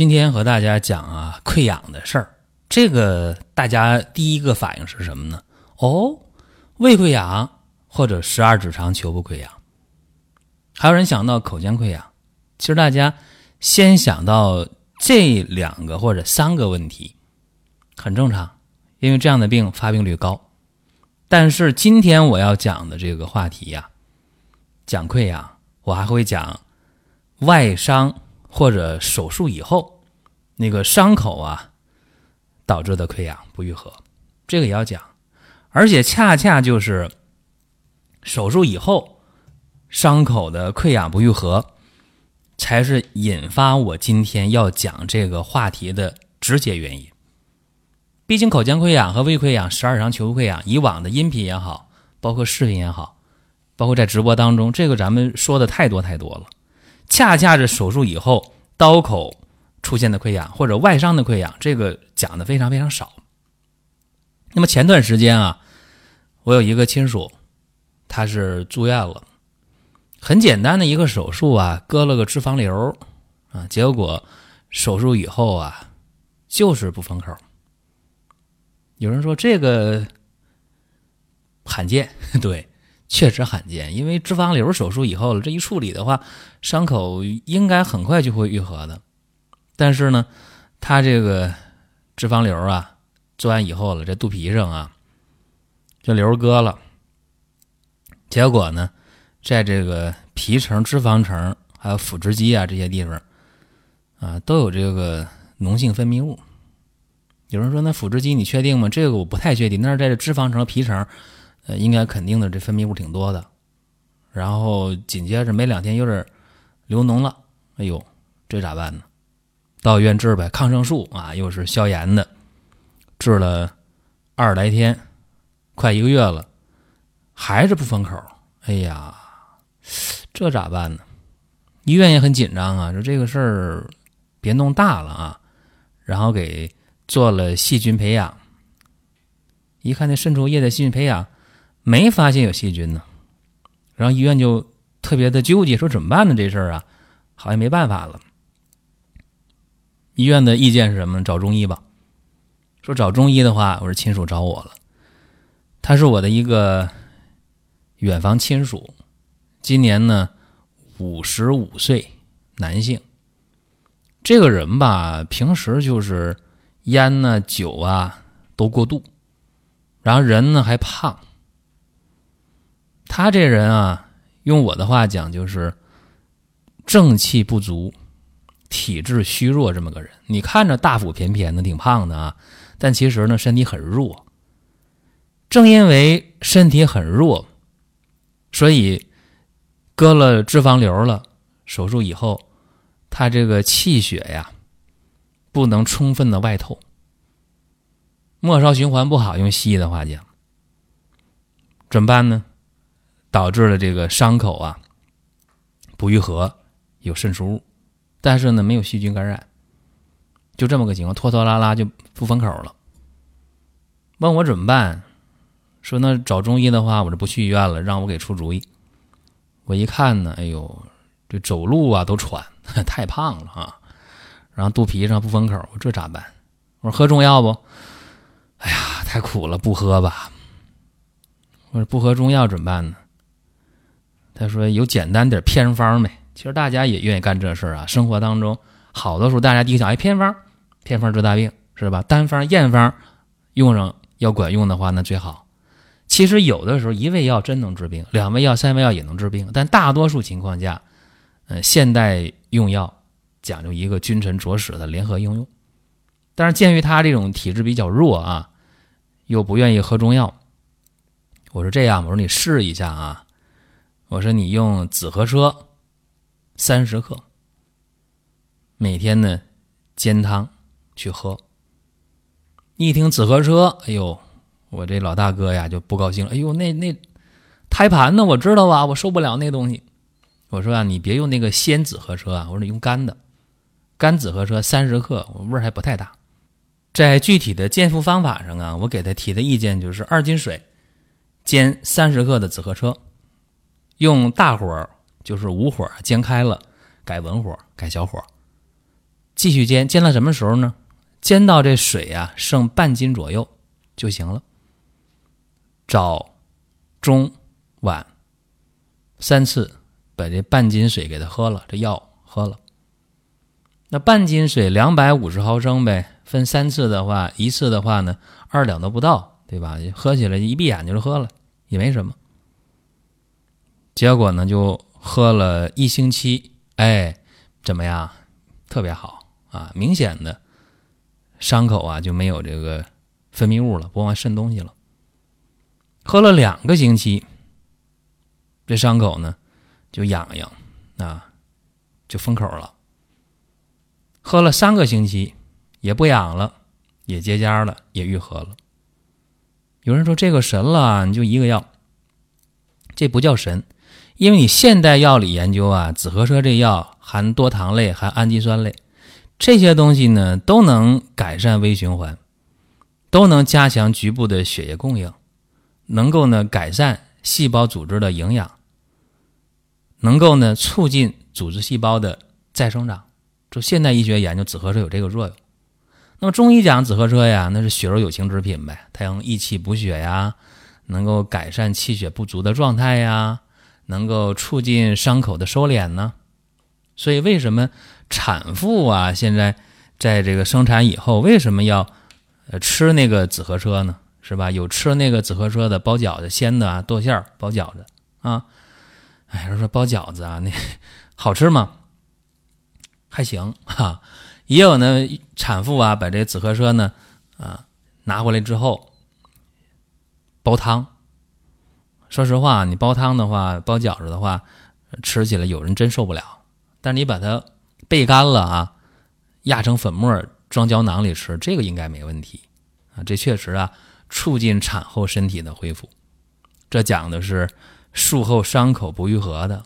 今天和大家讲啊，溃疡的事儿。这个大家第一个反应是什么呢？哦，胃溃疡或者十二指肠球部溃疡，还有人想到口腔溃疡。其实大家先想到这两个或者三个问题，很正常，因为这样的病发病率高。但是今天我要讲的这个话题呀，讲溃疡，我还会讲外伤。或者手术以后，那个伤口啊导致的溃疡不愈合，这个也要讲。而且恰恰就是手术以后伤口的溃疡不愈合，才是引发我今天要讲这个话题的直接原因。毕竟口腔溃疡和胃溃疡、十二肠球溃疡，以往的音频也好，包括视频也好，包括在直播当中，这个咱们说的太多太多了。恰恰是手术以后刀口出现的溃疡或者外伤的溃疡，这个讲的非常非常少。那么前段时间啊，我有一个亲属，他是住院了，很简单的一个手术啊，割了个脂肪瘤啊，结果手术以后啊，就是不封口。有人说这个罕见，对。确实罕见，因为脂肪瘤手术以后了，这一处理的话，伤口应该很快就会愈合的。但是呢，他这个脂肪瘤啊，做完以后了，这肚皮上啊，这瘤割了，结果呢，在这个皮层、脂肪层还有腹直肌啊这些地方啊，都有这个脓性分泌物。有人说，那腹直肌你确定吗？这个我不太确定。但是在这脂肪层、皮层。呃，应该肯定的，这分泌物挺多的，然后紧接着没两天有点流脓了，哎呦，这咋办呢？到医院治呗，抗生素啊，又是消炎的，治了二十来天，快一个月了，还是不封口，哎呀，这咋办呢？医院也很紧张啊，说这个事儿别弄大了啊，然后给做了细菌培养，一看那渗出液的细菌培养。没发现有细菌呢，然后医院就特别的纠结，说怎么办呢？这事儿啊，好像没办法了。医院的意见是什么？找中医吧。说找中医的话，我是亲属找我了。他是我的一个远房亲属，今年呢五十五岁，男性。这个人吧，平时就是烟呢、酒啊都过度，然后人呢还胖。他这人啊，用我的话讲就是正气不足，体质虚弱这么个人。你看着大腹便便的，挺胖的啊，但其实呢身体很弱。正因为身体很弱，所以割了脂肪瘤了，手术以后，他这个气血呀不能充分的外透，末梢循环不好。用西医的话讲，怎么办呢？导致了这个伤口啊不愈合，有渗出物，但是呢没有细菌感染，就这么个情况，拖拖拉拉就不封口了。问我怎么办？说那找中医的话，我这不去医院了，让我给出主意。我一看呢，哎呦，这走路啊都喘，太胖了啊！然后肚皮上不封口，这咋办？我说喝中药不？哎呀，太苦了，不喝吧。我说不喝中药怎么办呢？他说：“有简单点偏方没？其实大家也愿意干这事儿啊。生活当中，好多时候大家第一想，哎，偏方，偏方治大病是吧？单方、验方用上要管用的话，那最好。其实有的时候一味药真能治病，两味药、三味药也能治病。但大多数情况下，嗯，现代用药讲究一个君臣佐使的联合应用。但是鉴于他这种体质比较弱啊，又不愿意喝中药，我说这样，我说你试一下啊。”我说你用紫河车三十克，每天呢煎汤去喝。一听紫河车，哎呦，我这老大哥呀就不高兴了。哎呦，那那胎盘呢？我知道啊，我受不了那东西。我说啊，你别用那个鲜紫河车啊，我说你用干的，干紫河车三十克，味儿还不太大。在具体的煎服方法上啊，我给他提的意见就是二斤水煎三十克的紫河车，用大火就是武火煎开了，改文火改小火，继续煎，煎到什么时候呢？煎到这水啊剩半斤左右就行了。早、中、晚三次把这半斤水给他喝了，这药喝了。那半斤水两百五十毫升呗，分三次的话，一次的话呢，二两都不到，对吧？喝起来一闭眼就喝了，也没什么。结果呢，就喝了一星期，哎，怎么样？特别好啊，明显的伤口啊就没有这个分泌物了，不往外渗东西了。喝了两个星期，这伤口呢就痒痒啊，就封口了。喝了三个星期，也不痒了，也结痂了，也愈合了。有人说这个神了，你就一个药，这不叫神，因为你现代药理研究啊，紫河车这药含多糖类、含氨基酸类，这些东西呢都能改善微循环，都能加强局部的血液供应，能够呢改善细胞组织的营养，能够呢促进组织细胞的再生长。就现代医学研究紫河车有这个作用，那么中医讲紫河车呀，那是血肉有情之品呗，它能益气补血呀，能够改善气血不足的状态呀，能够促进伤口的收敛呢。所以为什么产妇啊现在在这个生产以后为什么要吃那个紫河车呢？是吧？有吃那个紫河车的包饺子鲜的啊，剁馅儿包饺子啊。哎，人说包饺子啊，那好吃吗？还行哈，也有呢。产妇啊，把这紫河车呢，啊拿回来之后煲汤。说实话，你煲汤的话，包饺子的话，吃起来有人真受不了。但是你把它焙干了啊，压成粉末，装胶囊里吃，这个应该没问题啊。这确实啊，促进产后身体的恢复。这讲的是术后伤口不愈合的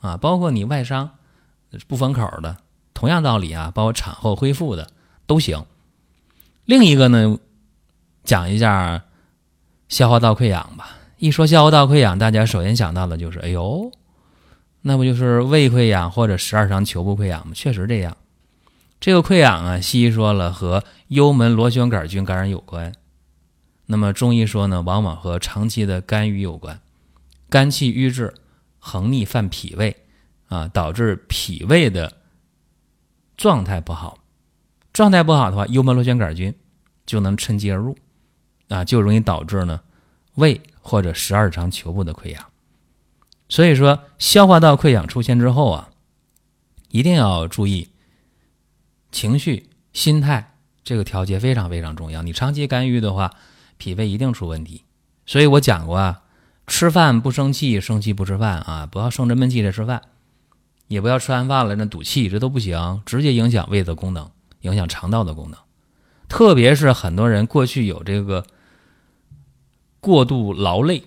啊，包括你外伤不封口的。同样道理啊，包括产后恢复的都行。另一个呢，讲一下消化道溃疡吧。一说消化道溃疡，大家首先想到的就是，哎呦，那不就是胃溃疡或者十二肠球部溃疡吗？确实这样。这个溃疡啊，西医说了和幽门螺旋杆菌感染有关。那么中医说呢，往往和长期的肝郁有关，肝气郁滞，横逆犯脾胃啊，导致脾胃的。状态不好，状态不好的话，幽门螺旋杆菌就能趁机而入，啊，就容易导致呢胃或者十二肠球部的溃疡。所以说，消化道溃疡出现之后啊，一定要注意情绪、心态这个调节非常非常重要。你长期干预的话，脾胃一定出问题。所以我讲过啊，吃饭不生气，生气不吃饭啊，不要生着闷气的吃饭。也不要吃完饭了那赌气，这都不行，直接影响胃的功能，影响肠道的功能。特别是很多人过去有这个过度劳累，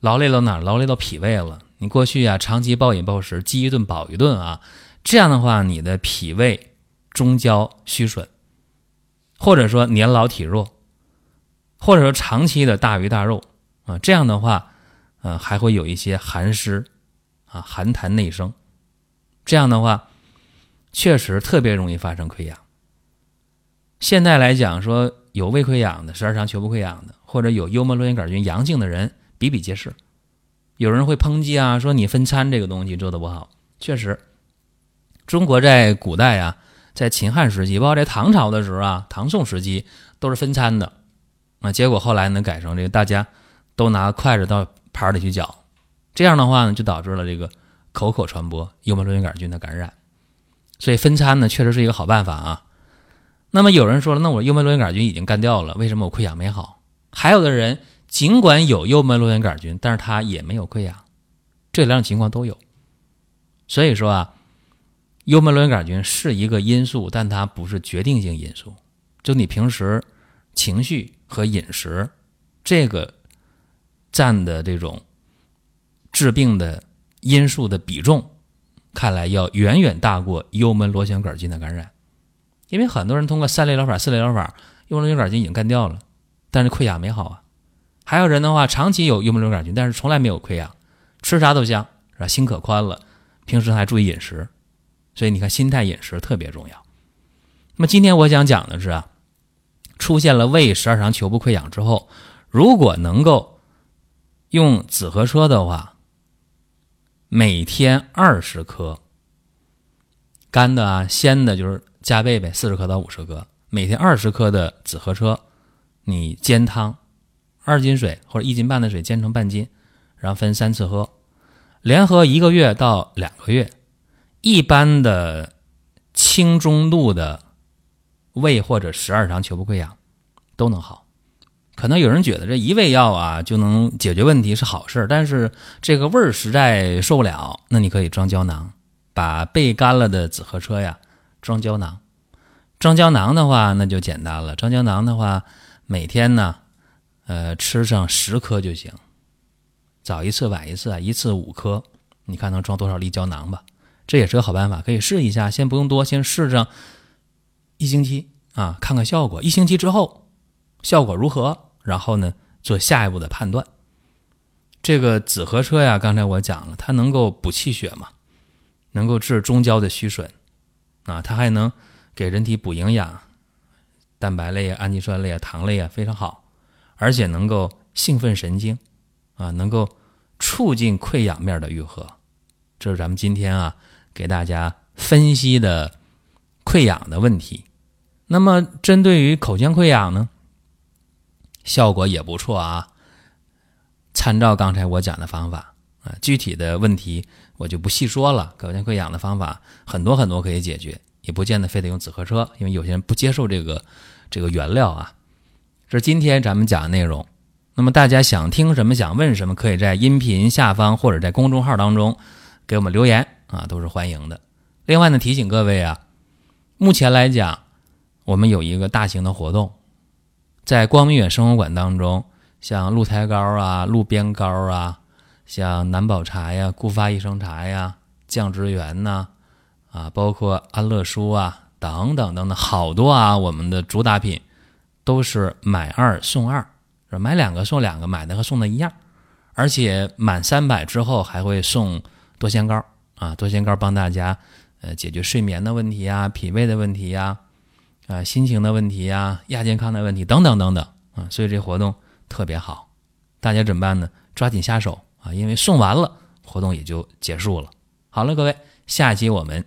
劳累到哪？劳累到脾胃了。你过去啊，长期暴饮暴食，饥一顿饱一顿啊，这样的话，你的脾胃中焦虚损，或者说年老体弱，或者说长期的大鱼大肉啊，这样的话，呃，还会有一些寒湿。啊，寒痰内生，这样的话，确实特别容易发生溃疡。现在来讲，说有胃溃疡的、十二肠球部溃疡的，或者有幽门螺旋杆菌阳性的人比比皆是。有人会抨击啊，说你分餐这个东西做的不好。确实，中国在古代啊，在秦汉时期，包括在唐朝的时候啊，唐宋时期都是分餐的啊。结果后来呢，改成这个大家都拿筷子到盘里去搅。这样的话呢，就导致了这个口口传播幽门螺旋杆菌的感染，所以分餐呢确实是一个好办法啊。那么有人说了，那我幽门螺旋杆菌已经干掉了，为什么我溃疡没好？还有的人尽管有幽门螺旋杆菌，但是他也没有溃疡，这两种情况都有。所以说啊，幽门螺旋杆菌是一个因素，但它不是决定性因素。就你平时情绪和饮食这个占的这种治病的因素的比重，看来要远远大过幽门螺旋杆菌的感染。因为很多人通过三类疗法、四类疗法，幽门螺旋杆菌已经干掉了，但是溃疡没好啊。还有人的话，长期有幽门螺杆菌，但是从来没有溃疡，吃啥都香，是吧？心可宽了，平时还注意饮食，所以你看，心态、饮食特别重要。那么今天我想讲的是啊，出现了胃十二肠球部溃疡之后，如果能够用紫河车的话，每天二十克，干的啊、鲜的，就是加倍呗，四十克到五十克，每天二十克的紫河车，你煎汤。二斤水或者一斤半的水煎成半斤，然后分三次喝，连喝一个月到两个月，一般的轻中度的胃或者十二肠球部溃疡都能好。可能有人觉得这一味药啊就能解决问题是好事，但是这个味儿实在受不了，那你可以装胶囊，把备干了的紫河车呀装胶囊。装胶囊的话那就简单了，装胶囊的话每天呢。呃，吃上十颗就行，早一次晚一次啊，一次五颗，你看能装多少粒胶囊吧？这也是个好办法，可以试一下。先不用多，先试上一星期啊，看看效果。一星期之后效果如何？然后呢，做下一步的判断。这个紫河车呀，刚才我讲了，它能够补气血嘛，能够治中焦的虚损啊，它还能给人体补营养，蛋白类啊、氨基酸类啊、糖类啊，非常好。而且能够兴奋神经，啊，能够促进溃疡面的愈合，这是咱们今天啊给大家分析的溃疡的问题。那么针对于口腔溃疡呢，效果也不错啊。参照刚才我讲的方法啊，具体的问题我就不细说了。口腔溃疡的方法很多很多可以解决，也不见得非得用紫河车，因为有些人不接受这个这个原料啊。这是今天咱们讲的内容。那么大家想听什么、想问什么，可以在音频下方或者在公众号当中给我们留言啊，都是欢迎的。另外呢，提醒各位啊，目前来讲，我们有一个大型的活动，在光明远生活馆当中，像鹿胎膏啊、鹿鞭膏啊，像南宝茶呀、固发益生茶呀、降脂元呐，啊包括安乐舒啊等等等等，好多啊，我们的主打品。都是买二送二，买两个送两个，买的和送的一样，而且满三百之后还会送多仙膏啊，多仙膏帮大家呃解决睡眠的问题呀、脾胃的问题呀、啊心情的问题呀、亚健康的问题等等等等啊，所以这活动特别好，大家怎么办呢？抓紧下手啊，因为送完了活动也就结束了。好了，各位，下期我们